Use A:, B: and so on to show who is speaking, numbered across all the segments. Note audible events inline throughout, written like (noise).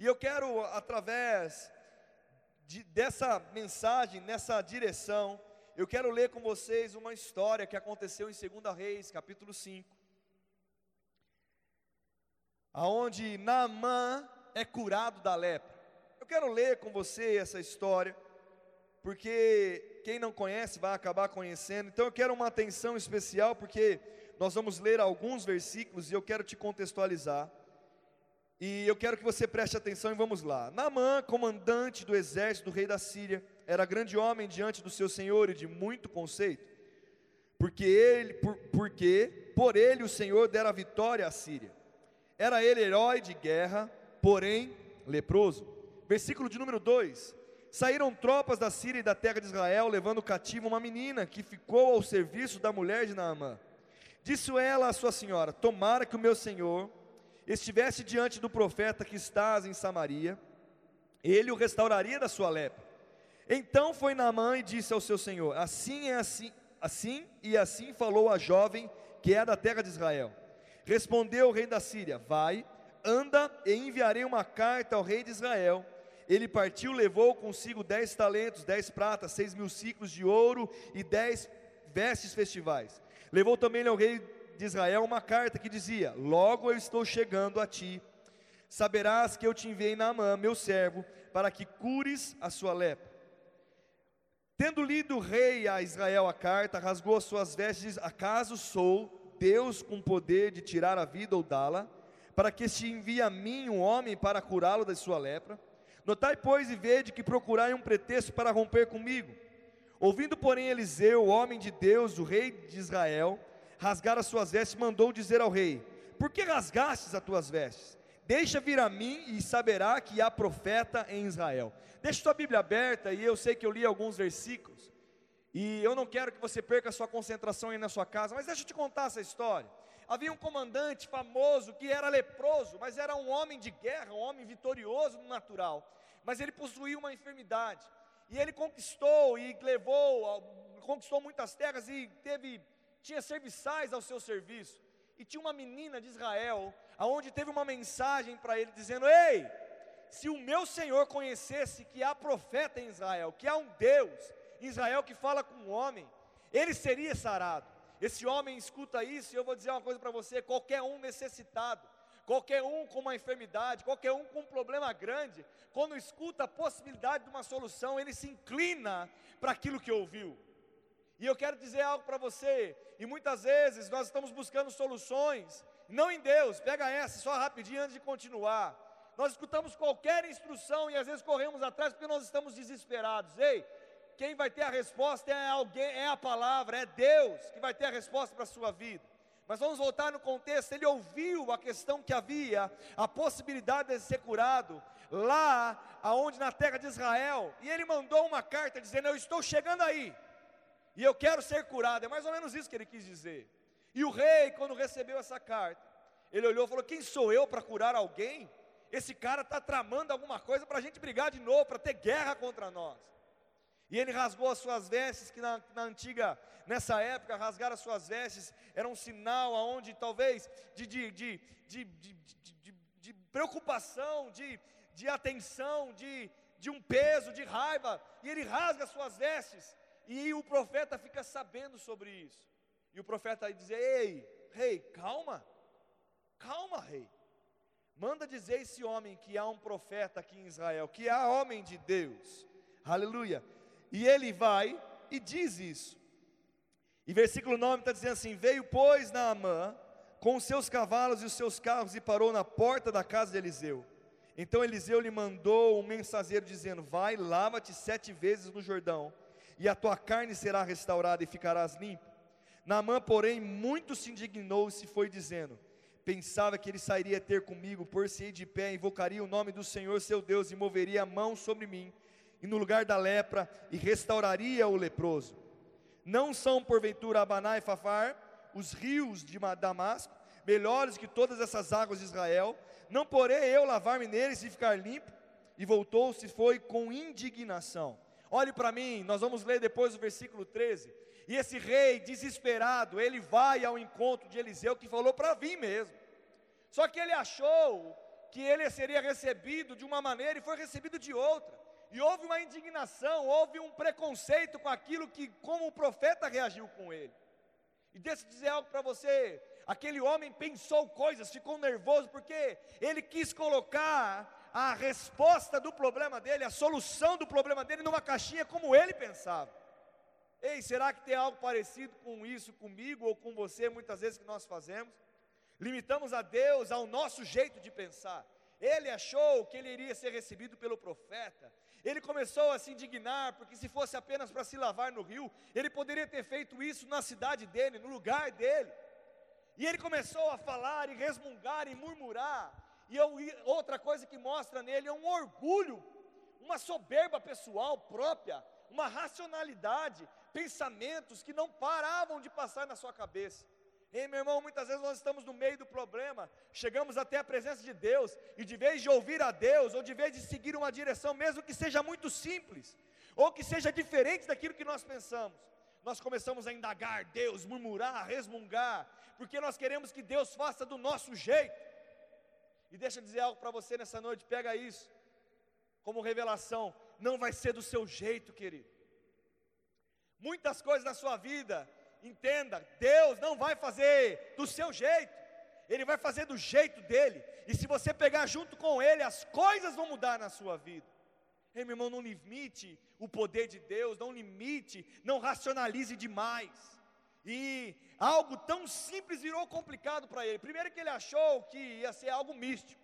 A: E eu quero, através de, dessa mensagem, nessa direção, eu quero ler com vocês uma história que aconteceu em 2 Reis, capítulo 5, aonde Naamã é curado da lepra. Eu quero ler com você essa história, porque quem não conhece vai acabar conhecendo. Então eu quero uma atenção especial, porque nós vamos ler alguns versículos e eu quero te contextualizar. E eu quero que você preste atenção e vamos lá. Naamã, comandante do exército do rei da Síria, era grande homem diante do seu senhor e de muito conceito, porque ele, por, porque por ele o Senhor dera vitória à Síria. Era ele herói de guerra, porém leproso. Versículo de número 2: Saíram tropas da Síria e da terra de Israel, levando cativo uma menina que ficou ao serviço da mulher de Naamã. Disse ela à sua senhora: Tomara que o meu senhor estivesse diante do profeta que estás em Samaria, ele o restauraria da sua lepra. Então foi Naamã e disse ao seu senhor: Assim é assim, assim e assim falou a jovem que é da terra de Israel. Respondeu o rei da Síria: Vai, anda e enviarei uma carta ao rei de Israel. Ele partiu, levou consigo dez talentos, dez pratas, seis mil ciclos de ouro e dez vestes festivais. Levou também ao rei de Israel uma carta que dizia: Logo eu estou chegando a ti. Saberás que eu te enviei Naamã, meu servo, para que cures a sua lepra. Tendo lido o rei a Israel a carta, rasgou as suas vestes e Acaso sou Deus com poder de tirar a vida ou dá-la, para que se envie a mim um homem para curá-lo da sua lepra? Notai, pois, e vede que procurai um pretexto para romper comigo. Ouvindo, porém, Eliseu, o homem de Deus, o rei de Israel, rasgar as suas vestes, mandou dizer ao rei: Por que rasgastes as tuas vestes? Deixa vir a mim e saberá que há profeta em Israel. Deixa sua Bíblia aberta e eu sei que eu li alguns versículos. E eu não quero que você perca a sua concentração aí na sua casa, mas deixa eu te contar essa história. Havia um comandante famoso que era leproso, mas era um homem de guerra, um homem vitorioso no natural. Mas ele possuía uma enfermidade. E ele conquistou e levou, conquistou muitas terras e teve, tinha serviçais ao seu serviço. E tinha uma menina de Israel, aonde teve uma mensagem para ele dizendo: Ei, se o meu Senhor conhecesse que há profeta em Israel, que há um Deus, Israel que fala com um homem, ele seria sarado. Esse homem escuta isso e eu vou dizer uma coisa para você: qualquer um necessitado, qualquer um com uma enfermidade, qualquer um com um problema grande, quando escuta a possibilidade de uma solução, ele se inclina para aquilo que ouviu. E eu quero dizer algo para você, e muitas vezes nós estamos buscando soluções, não em Deus, pega essa só rapidinho antes de continuar. Nós escutamos qualquer instrução e às vezes corremos atrás porque nós estamos desesperados. Ei, quem vai ter a resposta é alguém, é a palavra, é Deus que vai ter a resposta para a sua vida. Mas vamos voltar no contexto, ele ouviu a questão que havia, a possibilidade de ser curado, lá aonde na terra de Israel, e ele mandou uma carta dizendo: Eu estou chegando aí, e eu quero ser curado. É mais ou menos isso que ele quis dizer. E o rei, quando recebeu essa carta, ele olhou e falou: Quem sou eu para curar alguém? Esse cara está tramando alguma coisa para a gente brigar de novo, para ter guerra contra nós. E ele rasgou as suas vestes, que na, na, antiga, nessa época, rasgar as suas vestes era um sinal aonde talvez de, de, de, de, preocupação, de, de atenção, de, de um peso, de raiva. E ele rasga as suas vestes. E o profeta fica sabendo sobre isso. E o profeta aí diz: Ei, rei, calma, calma, rei. Manda dizer esse homem que há um profeta aqui em Israel, que há homem de Deus. Aleluia e ele vai e diz isso. E versículo 9 está dizendo assim: Veio, pois, Naamã com os seus cavalos e os seus carros e parou na porta da casa de Eliseu. Então Eliseu lhe mandou um mensageiro dizendo: Vai, lava-te sete vezes no Jordão, e a tua carne será restaurada e ficarás limpo. Naamã, porém, muito se indignou e se foi dizendo: Pensava que ele sairia ter comigo, por-se-ei de pé, invocaria o nome do Senhor seu Deus e moveria a mão sobre mim e no lugar da lepra e restauraria o leproso. Não são porventura Abaná e Fafar, os rios de Damasco, melhores que todas essas águas de Israel? Não porei eu lavar-me neles e ficar limpo? E voltou-se foi com indignação. Olhe para mim, nós vamos ler depois o versículo 13. E esse rei desesperado, ele vai ao encontro de Eliseu que falou para vir mesmo. Só que ele achou que ele seria recebido de uma maneira e foi recebido de outra. E houve uma indignação, houve um preconceito com aquilo que, como o profeta reagiu com ele. E deixa eu dizer algo para você: aquele homem pensou coisas, ficou nervoso, porque ele quis colocar a resposta do problema dele, a solução do problema dele numa caixinha como ele pensava. Ei, será que tem algo parecido com isso comigo ou com você, muitas vezes que nós fazemos? Limitamos a Deus ao nosso jeito de pensar. Ele achou que ele iria ser recebido pelo profeta. Ele começou a se indignar, porque se fosse apenas para se lavar no rio, ele poderia ter feito isso na cidade dele, no lugar dele. E ele começou a falar e resmungar e murmurar. E eu, outra coisa que mostra nele é um orgulho, uma soberba pessoal própria, uma racionalidade, pensamentos que não paravam de passar na sua cabeça. Ei, meu irmão, muitas vezes nós estamos no meio do problema, chegamos até a presença de Deus, e de vez de ouvir a Deus, ou de vez de seguir uma direção, mesmo que seja muito simples, ou que seja diferente daquilo que nós pensamos, nós começamos a indagar Deus, murmurar, resmungar, porque nós queremos que Deus faça do nosso jeito. E deixa eu dizer algo para você nessa noite, pega isso como revelação, não vai ser do seu jeito, querido. Muitas coisas na sua vida, entenda, Deus não vai fazer do seu jeito, Ele vai fazer do jeito dele, e se você pegar junto com Ele, as coisas vão mudar na sua vida. Ei, meu irmão, não limite o poder de Deus, não limite, não racionalize demais. E algo tão simples virou complicado para ele. Primeiro que ele achou que ia ser algo místico.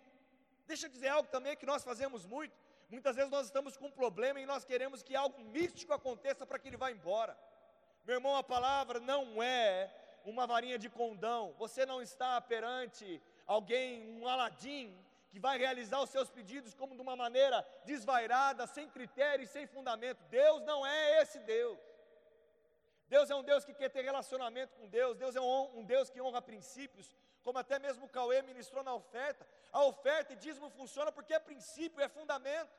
A: Deixa eu dizer algo também que nós fazemos muito. Muitas vezes nós estamos com um problema e nós queremos que algo místico aconteça para que ele vá embora. Meu irmão, a palavra não é uma varinha de condão. Você não está perante alguém, um aladim, que vai realizar os seus pedidos como de uma maneira desvairada, sem critério e sem fundamento. Deus não é esse Deus. Deus é um Deus que quer ter relacionamento com Deus, Deus é um, um Deus que honra princípios, como até mesmo Cauê ministrou na oferta. A oferta e dízimo funciona porque é princípio, é fundamento.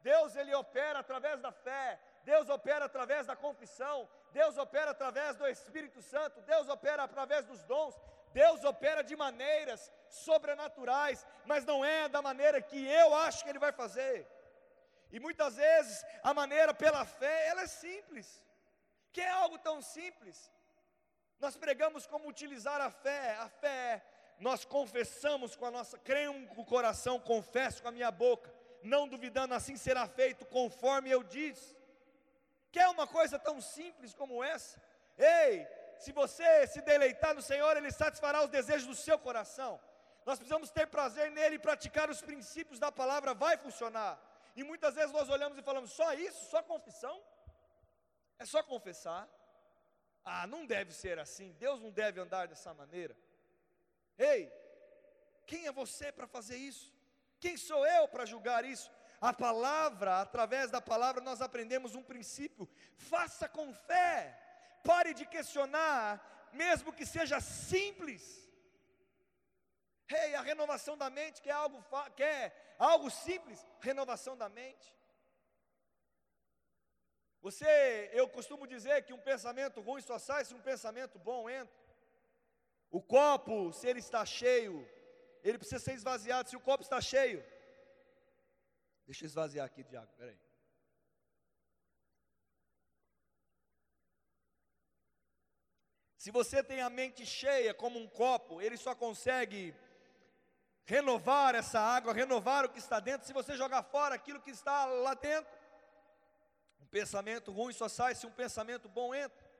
A: Deus ele opera através da fé, Deus opera através da confissão, Deus opera através do Espírito Santo, Deus opera através dos dons, Deus opera de maneiras sobrenaturais, mas não é da maneira que eu acho que Ele vai fazer. E muitas vezes a maneira pela fé, ela é simples que é algo tão simples. Nós pregamos como utilizar a fé, a fé, nós confessamos com a nossa, creio com o coração, confesso com a minha boca, não duvidando, assim será feito conforme eu disse. Quer uma coisa tão simples como essa? Ei, se você se deleitar no Senhor, Ele satisfará os desejos do seu coração. Nós precisamos ter prazer nele e praticar os princípios da palavra, vai funcionar. E muitas vezes nós olhamos e falamos: só isso, só confissão? É só confessar. Ah, não deve ser assim. Deus não deve andar dessa maneira. Ei, quem é você para fazer isso? Quem sou eu para julgar isso? A palavra, através da palavra, nós aprendemos um princípio: faça com fé, pare de questionar, mesmo que seja simples. Ei, a renovação da mente, que é algo, que é algo simples, renovação da mente. Você, eu costumo dizer que um pensamento ruim só sai se um pensamento bom entra. O copo, se ele está cheio, ele precisa ser esvaziado. Se o copo está cheio, deixa eu esvaziar aqui de água, peraí. Se você tem a mente cheia como um copo, ele só consegue renovar essa água, renovar o que está dentro, se você jogar fora aquilo que está lá dentro pensamento ruim só sai se um pensamento bom entra.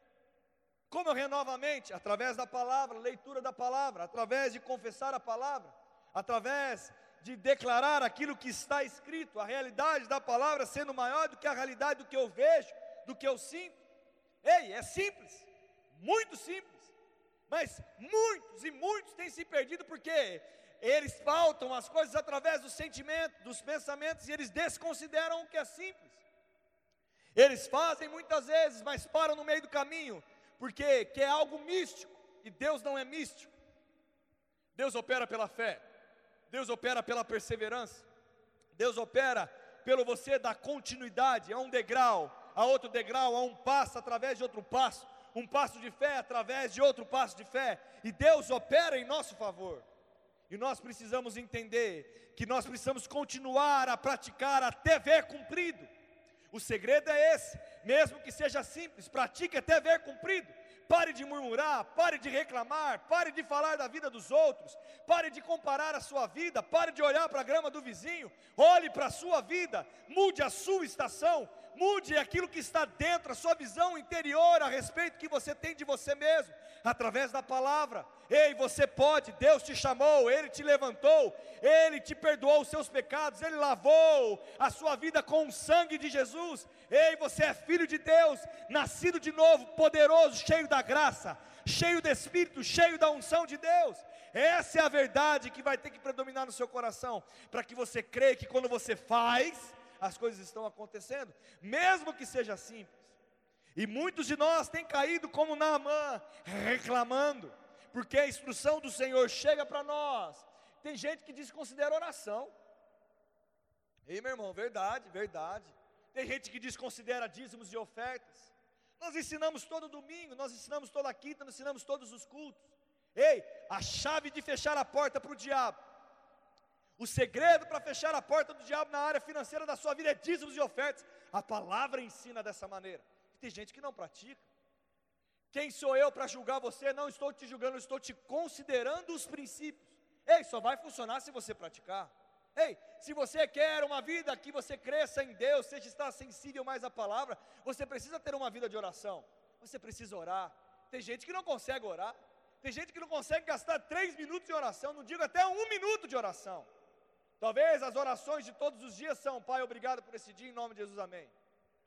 A: Como eu renovo a mente? Através da palavra, leitura da palavra, através de confessar a palavra, através de declarar aquilo que está escrito, a realidade da palavra sendo maior do que a realidade do que eu vejo, do que eu sinto. Ei, é simples, muito simples, mas muitos e muitos têm se perdido porque eles faltam as coisas através do sentimento, dos pensamentos e eles desconsideram o que é simples. Eles fazem muitas vezes, mas param no meio do caminho, porque quer algo místico, e Deus não é místico. Deus opera pela fé, Deus opera pela perseverança, Deus opera pelo você dar continuidade a um degrau, a outro degrau, a um passo através de outro passo, um passo de fé através de outro passo de fé, e Deus opera em nosso favor. E nós precisamos entender que nós precisamos continuar a praticar até ver cumprido. O segredo é esse, mesmo que seja simples, pratique até ver cumprido. Pare de murmurar, pare de reclamar, pare de falar da vida dos outros, pare de comparar a sua vida, pare de olhar para a grama do vizinho, olhe para a sua vida, mude a sua estação, mude aquilo que está dentro, a sua visão interior a respeito que você tem de você mesmo, através da palavra. Ei, você pode, Deus te chamou, Ele te levantou, Ele te perdoou os seus pecados, Ele lavou a sua vida com o sangue de Jesus. Ei, você é filho de Deus, nascido de novo, poderoso, cheio da graça, cheio do Espírito, cheio da unção de Deus. Essa é a verdade que vai ter que predominar no seu coração, para que você creia que quando você faz, as coisas estão acontecendo, mesmo que seja simples. E muitos de nós têm caído como Naamã, reclamando, porque a instrução do Senhor chega para nós. Tem gente que desconsidera oração. Ei, meu irmão, verdade, verdade. Tem gente que desconsidera dízimos e ofertas. Nós ensinamos todo domingo, nós ensinamos toda quinta, nós ensinamos todos os cultos. Ei, a chave de fechar a porta para o diabo o segredo para fechar a porta do diabo na área financeira da sua vida é dízimos e ofertas. A palavra ensina dessa maneira. E tem gente que não pratica. Quem sou eu para julgar você? Não estou te julgando, estou te considerando os princípios. Ei, só vai funcionar se você praticar. Ei, se você quer uma vida que você cresça em Deus, seja estar sensível mais à palavra, você precisa ter uma vida de oração. Você precisa orar. Tem gente que não consegue orar. Tem gente que não consegue gastar três minutos de oração, não digo até um minuto de oração. Talvez as orações de todos os dias são: Pai, obrigado por esse dia, em nome de Jesus, amém.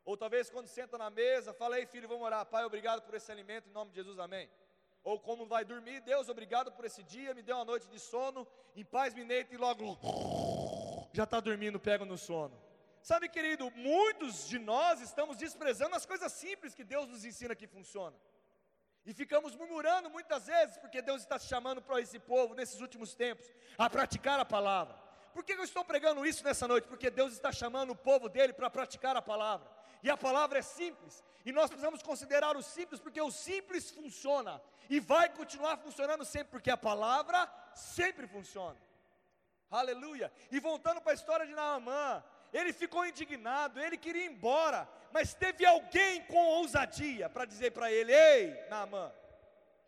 A: Ou talvez quando senta na mesa, fala: Ei, filho, vamos orar. Pai, obrigado por esse alimento, em nome de Jesus, amém. Ou como vai dormir, Deus, obrigado por esse dia, me deu uma noite de sono, em paz me deito e logo (laughs) já está dormindo, pega no sono. Sabe, querido, muitos de nós estamos desprezando as coisas simples que Deus nos ensina que funcionam. E ficamos murmurando muitas vezes, porque Deus está chamando para esse povo, nesses últimos tempos, a praticar a palavra. Por que eu estou pregando isso nessa noite? Porque Deus está chamando o povo dele para praticar a palavra. E a palavra é simples. E nós precisamos considerar o simples, porque o simples funciona. E vai continuar funcionando sempre, porque a palavra sempre funciona. Aleluia. E voltando para a história de Naamã, ele ficou indignado, ele queria ir embora, mas teve alguém com ousadia para dizer para ele: Ei, Naamã,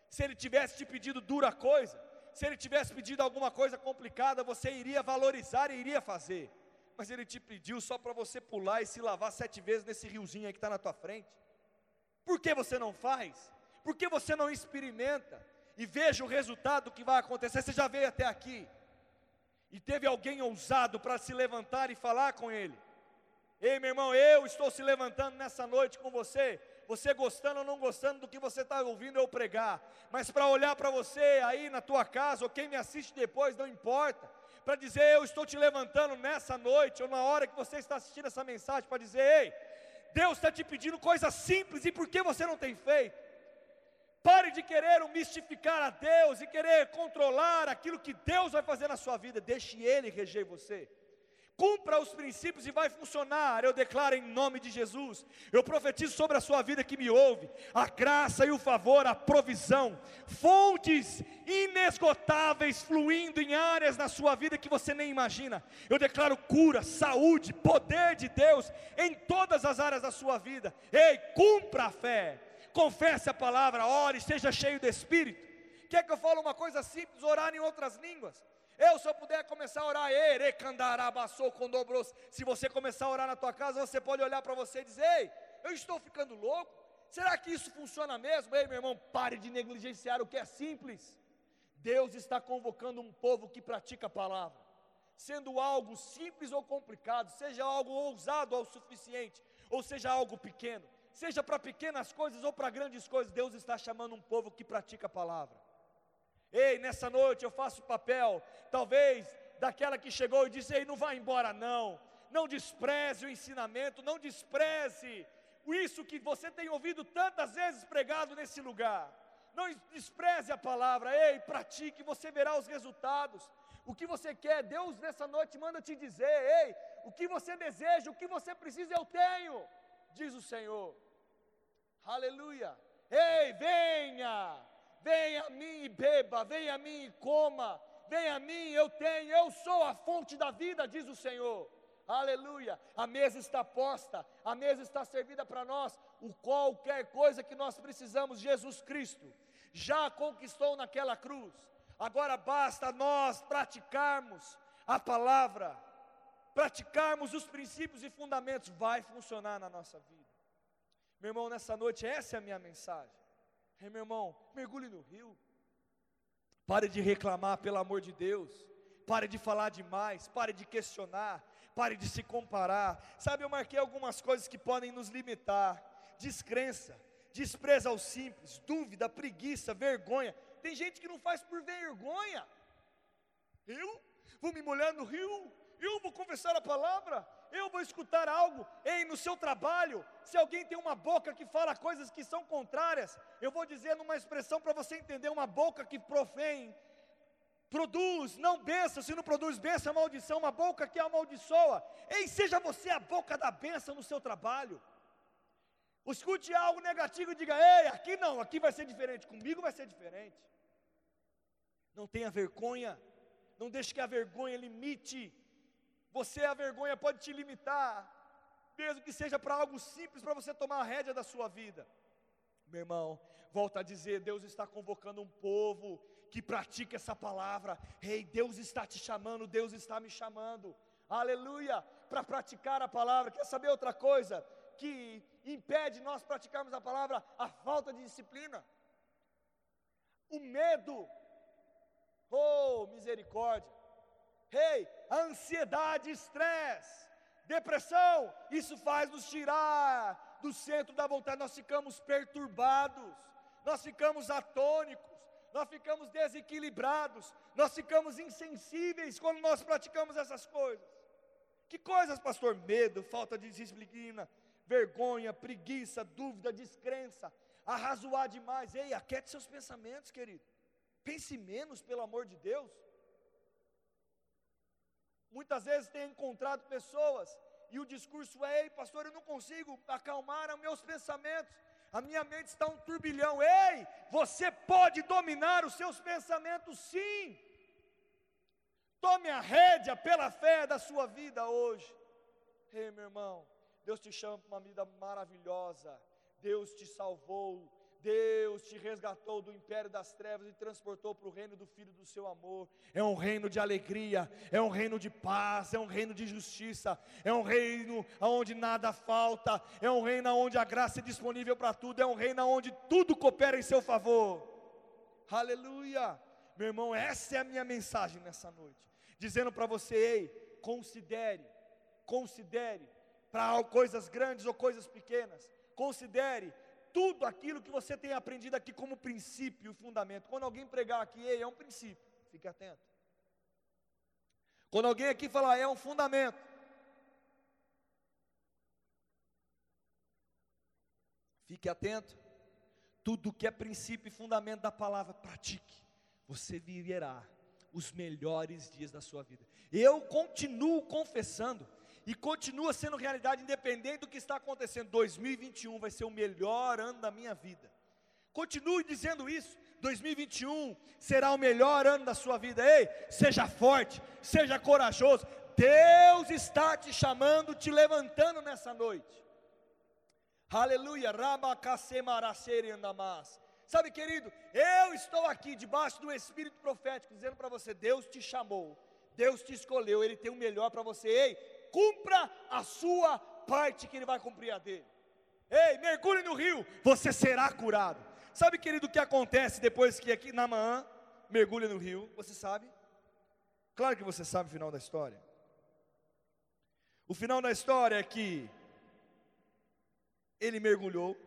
A: se ele tivesse te pedido dura coisa, se ele tivesse pedido alguma coisa complicada, você iria valorizar e iria fazer. Mas ele te pediu só para você pular e se lavar sete vezes nesse riozinho aí que está na tua frente. Por que você não faz? Por que você não experimenta? E veja o resultado que vai acontecer. Você já veio até aqui. E teve alguém ousado para se levantar e falar com ele. Ei, meu irmão, eu estou se levantando nessa noite com você você gostando ou não gostando do que você está ouvindo eu pregar, mas para olhar para você aí na tua casa, ou quem me assiste depois, não importa, para dizer eu estou te levantando nessa noite, ou na hora que você está assistindo essa mensagem, para dizer, ei, Deus está te pedindo coisas simples, e por que você não tem feito? Pare de querer mistificar a Deus e querer controlar aquilo que Deus vai fazer na sua vida, deixe Ele reger você cumpra os princípios e vai funcionar. Eu declaro em nome de Jesus. Eu profetizo sobre a sua vida que me ouve, a graça e o favor, a provisão, fontes inesgotáveis fluindo em áreas na sua vida que você nem imagina. Eu declaro cura, saúde, poder de Deus em todas as áreas da sua vida. Ei, cumpra a fé. Confesse a palavra, ore, seja cheio de espírito. Quer que eu fale uma coisa simples, orar em outras línguas? Eu, eu puder começar a orar, se você começar a orar na tua casa, você pode olhar para você e dizer: Ei, eu estou ficando louco? Será que isso funciona mesmo? Ei, meu irmão, pare de negligenciar o que é simples. Deus está convocando um povo que pratica a palavra, sendo algo simples ou complicado, seja algo ousado ao suficiente, ou seja algo pequeno, seja para pequenas coisas ou para grandes coisas, Deus está chamando um povo que pratica a palavra. Ei, nessa noite eu faço o papel, talvez, daquela que chegou e disse: Ei, não vá embora, não. Não despreze o ensinamento, não despreze isso que você tem ouvido tantas vezes pregado nesse lugar. Não despreze a palavra, ei, pratique, você verá os resultados. O que você quer, Deus nessa noite manda te dizer, ei, o que você deseja, o que você precisa, eu tenho, diz o Senhor. Aleluia. Ei, venha, Venha a mim e beba, venha a mim e coma, vem a mim, eu tenho, eu sou a fonte da vida, diz o Senhor. Aleluia. A mesa está posta, a mesa está servida para nós. O qualquer coisa que nós precisamos, Jesus Cristo já conquistou naquela cruz. Agora basta nós praticarmos a palavra, praticarmos os princípios e fundamentos, vai funcionar na nossa vida. Meu irmão, nessa noite, essa é a minha mensagem. Ei, meu irmão, mergulhe no rio. Pare de reclamar, pelo amor de Deus. Pare de falar demais, pare de questionar, pare de se comparar. Sabe, eu marquei algumas coisas que podem nos limitar: descrença, despreza ao simples, dúvida, preguiça, vergonha. Tem gente que não faz por vergonha. Eu vou me molhar no rio, eu vou confessar a palavra, eu vou escutar algo. Ei, no seu trabalho, se alguém tem uma boca que fala coisas que são contrárias, eu vou dizer numa expressão para você entender: uma boca que profém, produz, não benção, se não produz benção, é maldição, uma boca que amaldiçoa. Ei, seja você a boca da benção no seu trabalho. Escute algo negativo e diga: Ei, aqui não, aqui vai ser diferente, comigo vai ser diferente. Não tenha vergonha, não deixe que a vergonha limite. Você, a vergonha pode te limitar, mesmo que seja para algo simples, para você tomar a rédea da sua vida. Meu irmão, volta a dizer: Deus está convocando um povo que pratica essa palavra. Ei, Deus está te chamando, Deus está me chamando. Aleluia, para praticar a palavra. Quer saber outra coisa que impede nós praticarmos a palavra? A falta de disciplina. O medo. Oh, misericórdia. Ei, hey, ansiedade, estresse, depressão, isso faz nos tirar do centro da vontade. Nós ficamos perturbados, nós ficamos atônicos nós ficamos desequilibrados, nós ficamos insensíveis quando nós praticamos essas coisas. Que coisas, pastor? Medo, falta de disciplina, vergonha, preguiça, dúvida, descrença, arrazoar demais. Ei, aquete seus pensamentos, querido. Pense menos, pelo amor de Deus. Muitas vezes tenho encontrado pessoas e o discurso é: Ei, pastor, eu não consigo acalmar os meus pensamentos a minha mente está um turbilhão. Ei, você pode dominar os seus pensamentos, sim. Tome a rédea pela fé da sua vida hoje. Ei, meu irmão, Deus te chama para uma vida maravilhosa. Deus te salvou. Deus te resgatou do império das trevas e transportou para o reino do Filho do seu amor. É um reino de alegria, é um reino de paz, é um reino de justiça, é um reino onde nada falta, é um reino onde a graça é disponível para tudo, é um reino onde tudo coopera em seu favor. Aleluia! Meu irmão, essa é a minha mensagem nessa noite, dizendo para você: ei, considere, considere, para coisas grandes ou coisas pequenas, considere tudo aquilo que você tem aprendido aqui como princípio e fundamento. Quando alguém pregar aqui, ei, é um princípio, fique atento. Quando alguém aqui falar, é um fundamento. Fique atento. Tudo que é princípio e fundamento da palavra, pratique. Você viverá os melhores dias da sua vida. Eu continuo confessando e continua sendo realidade independente do que está acontecendo. 2021 vai ser o melhor ano da minha vida. Continue dizendo isso. 2021 será o melhor ano da sua vida. Ei, seja forte, seja corajoso. Deus está te chamando, te levantando nessa noite. Aleluia. Sabe, querido, eu estou aqui debaixo do Espírito profético, dizendo para você: Deus te chamou, Deus te escolheu, Ele tem o melhor para você. Ei, cumpra a sua parte, que Ele vai cumprir a dele. Ei, mergulhe no rio, você será curado. Sabe, querido, o que acontece depois que aqui Naamã mergulha no rio? Você sabe? Claro que você sabe o final da história. O final da história é que ele mergulhou,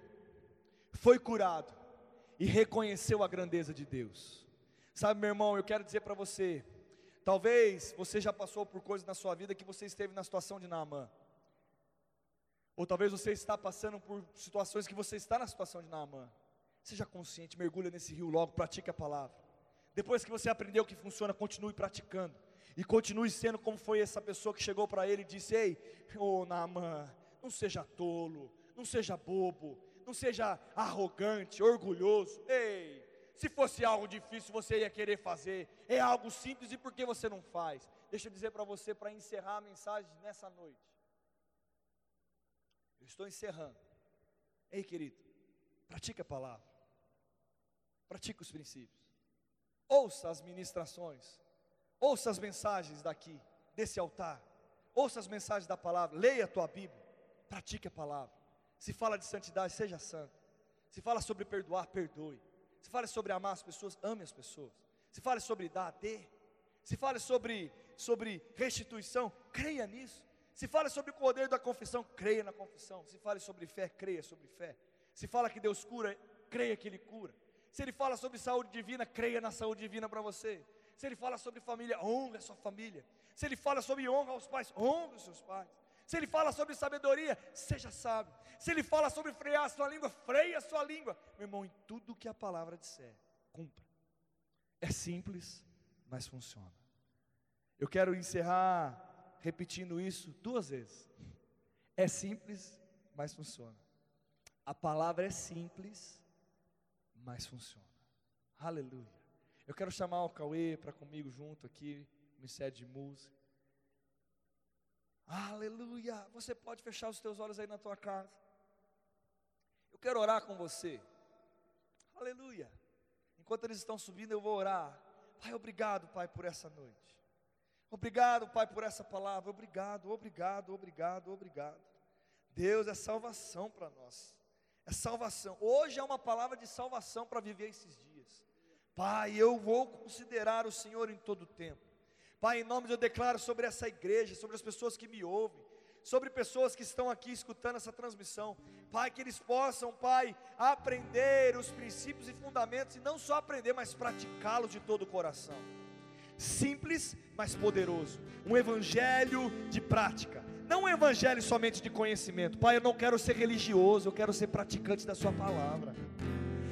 A: foi curado e reconheceu a grandeza de Deus. Sabe, meu irmão, eu quero dizer para você, Talvez você já passou por coisas na sua vida que você esteve na situação de Naamã. Ou talvez você está passando por situações que você está na situação de Naamã. Seja consciente, mergulha nesse rio logo, pratique a palavra. Depois que você aprendeu que funciona, continue praticando. E continue sendo como foi essa pessoa que chegou para ele e disse: Ei, ô oh, Naamã, não seja tolo, não seja bobo, não seja arrogante, orgulhoso. Ei, Se fosse algo difícil, você ia querer fazer. É algo simples e por que você não faz? Deixa eu dizer para você, para encerrar a mensagem nessa noite. Eu estou encerrando. Ei, querido, pratique a palavra. Pratique os princípios. Ouça as ministrações. Ouça as mensagens daqui, desse altar. Ouça as mensagens da palavra. Leia a tua Bíblia. Pratique a palavra. Se fala de santidade, seja santo. Se fala sobre perdoar, perdoe. Se fala sobre amar as pessoas, ame as pessoas. Se fala sobre dar, dê. Se fala sobre, sobre restituição, creia nisso. Se fala sobre o poder da confissão, creia na confissão. Se fala sobre fé, creia sobre fé. Se fala que Deus cura, creia que Ele cura. Se Ele fala sobre saúde divina, creia na saúde divina para você. Se Ele fala sobre família, honre a sua família. Se Ele fala sobre honra aos pais, honre os seus pais. Se Ele fala sobre sabedoria, seja sábio. Se Ele fala sobre frear a sua língua, freia a sua língua. Meu irmão, em tudo que a palavra disser, cumpra. É simples, mas funciona. Eu quero encerrar repetindo isso duas vezes. É simples, mas funciona. A palavra é simples, mas funciona. Aleluia. Eu quero chamar o Cauê para comigo junto aqui, Ministério de Música. Aleluia. Você pode fechar os teus olhos aí na tua casa. Eu quero orar com você. Aleluia. Enquanto eles estão subindo, eu vou orar. Pai, obrigado, Pai, por essa noite. Obrigado, Pai, por essa palavra. Obrigado, obrigado, obrigado, obrigado. Deus é salvação para nós. É salvação. Hoje é uma palavra de salvação para viver esses dias. Pai, eu vou considerar o Senhor em todo o tempo. Pai, em nome de eu declaro sobre essa igreja, sobre as pessoas que me ouvem, sobre pessoas que estão aqui escutando essa transmissão. Pai, que eles possam, Pai, aprender os princípios e fundamentos, e não só aprender, mas praticá-los de todo o coração. Simples, mas poderoso. Um evangelho de prática. Não um evangelho somente de conhecimento. Pai, eu não quero ser religioso, eu quero ser praticante da Sua palavra.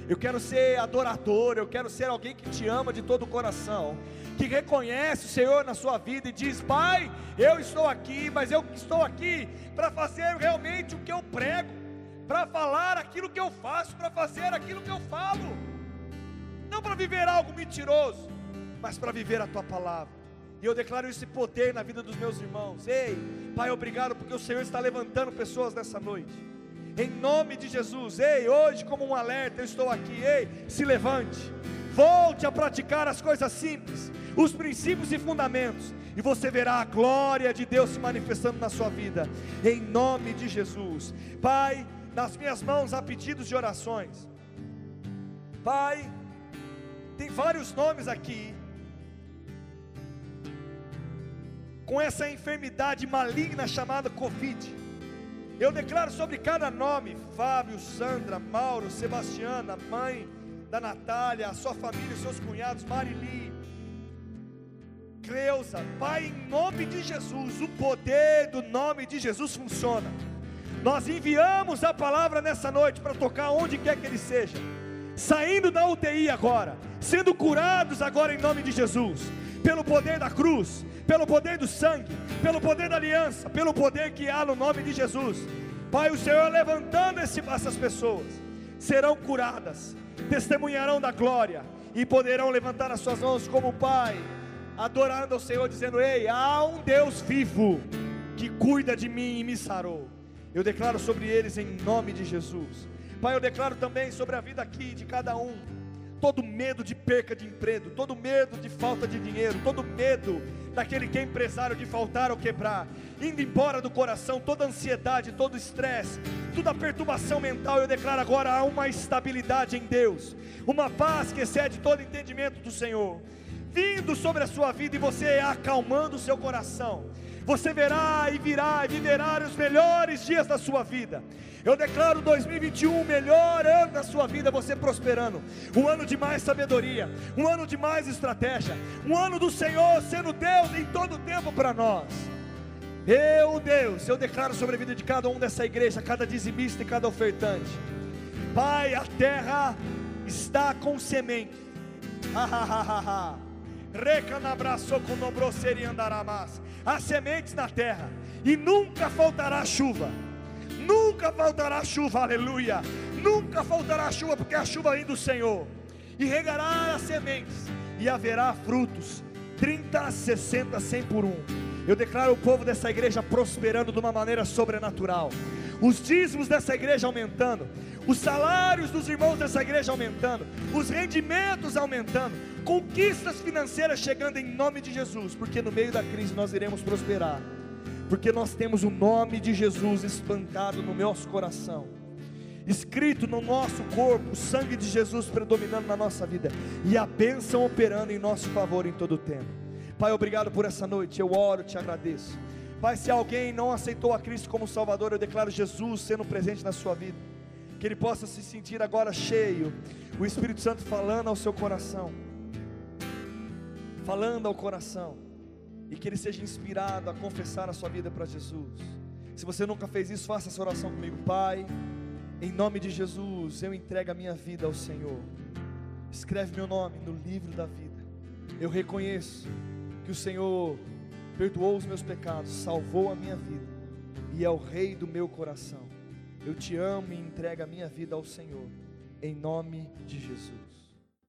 A: Eu quero ser adorador, eu quero ser alguém que te ama de todo o coração que reconhece o Senhor na sua vida e diz: Pai, eu estou aqui, mas eu estou aqui para fazer realmente o que eu prego, para falar aquilo que eu faço, para fazer aquilo que eu falo, não para viver algo mentiroso, mas para viver a tua palavra. E eu declaro esse poder na vida dos meus irmãos. Ei, Pai, obrigado porque o Senhor está levantando pessoas nessa noite. Em nome de Jesus, ei, hoje como um alerta, eu estou aqui, ei, se levante. Volte a praticar as coisas simples os princípios e fundamentos, e você verá a glória de Deus se manifestando na sua vida, em nome de Jesus. Pai, nas minhas mãos há pedidos de orações. Pai, tem vários nomes aqui, com essa enfermidade maligna chamada Covid. Eu declaro sobre cada nome: Fábio, Sandra, Mauro, Sebastiana, mãe da Natália, a sua família, seus cunhados, Marili, Creuza, Pai, em nome de Jesus, o poder do nome de Jesus funciona. Nós enviamos a palavra nessa noite para tocar onde quer que ele seja, saindo da UTI agora, sendo curados agora em nome de Jesus, pelo poder da cruz, pelo poder do sangue, pelo poder da aliança, pelo poder que há no nome de Jesus. Pai, o Senhor levantando esse, essas pessoas, serão curadas, testemunharão da glória e poderão levantar as suas mãos como Pai adorando ao Senhor, dizendo: Ei, há um Deus vivo que cuida de mim e me sarou. Eu declaro sobre eles em nome de Jesus. Pai, eu declaro também sobre a vida aqui de cada um. Todo medo de perca de emprego, todo medo de falta de dinheiro, todo medo daquele que é empresário de faltar ou quebrar, indo embora do coração, toda ansiedade, todo estresse, toda perturbação mental, eu declaro agora há uma estabilidade em Deus, uma paz que excede todo entendimento do Senhor vindo sobre a sua vida e você acalmando o seu coração. Você verá e virá e viverá os melhores dias da sua vida. Eu declaro 2021 o melhor ano da sua vida, você prosperando. Um ano de mais sabedoria, um ano de mais estratégia, um ano do Senhor sendo Deus em todo tempo para nós. Eu, Deus, eu declaro sobre a vida de cada um dessa igreja, cada dizimista e cada ofertante. Pai, a terra está com semente. Ha, ha, ha, ha, ha. Há sementes na terra, e nunca faltará chuva. Nunca faltará chuva, aleluia. Nunca faltará chuva, porque a chuva vem do Senhor. e regará as sementes, e haverá frutos 30, 60, 100 por um. Eu declaro o povo dessa igreja prosperando de uma maneira sobrenatural. Os dízimos dessa igreja aumentando, os salários dos irmãos dessa igreja aumentando, os rendimentos aumentando, conquistas financeiras chegando em nome de Jesus, porque no meio da crise nós iremos prosperar, porque nós temos o nome de Jesus espantado no nosso coração, escrito no nosso corpo, o sangue de Jesus predominando na nossa vida e a bênção operando em nosso favor em todo o tempo. Pai, obrigado por essa noite, eu oro, te agradeço. Pai, se alguém não aceitou a Cristo como Salvador, eu declaro Jesus sendo presente na sua vida, que ele possa se sentir agora cheio, o Espírito Santo falando ao seu coração, falando ao coração, e que ele seja inspirado a confessar a sua vida para Jesus. Se você nunca fez isso, faça essa oração comigo, Pai. Em nome de Jesus, eu entrego a minha vida ao Senhor. Escreve meu nome no livro da vida. Eu reconheço que o Senhor perdoou os meus pecados, salvou a minha vida e é o Rei do meu coração. Eu te amo e entrego a minha vida ao Senhor, em nome de Jesus.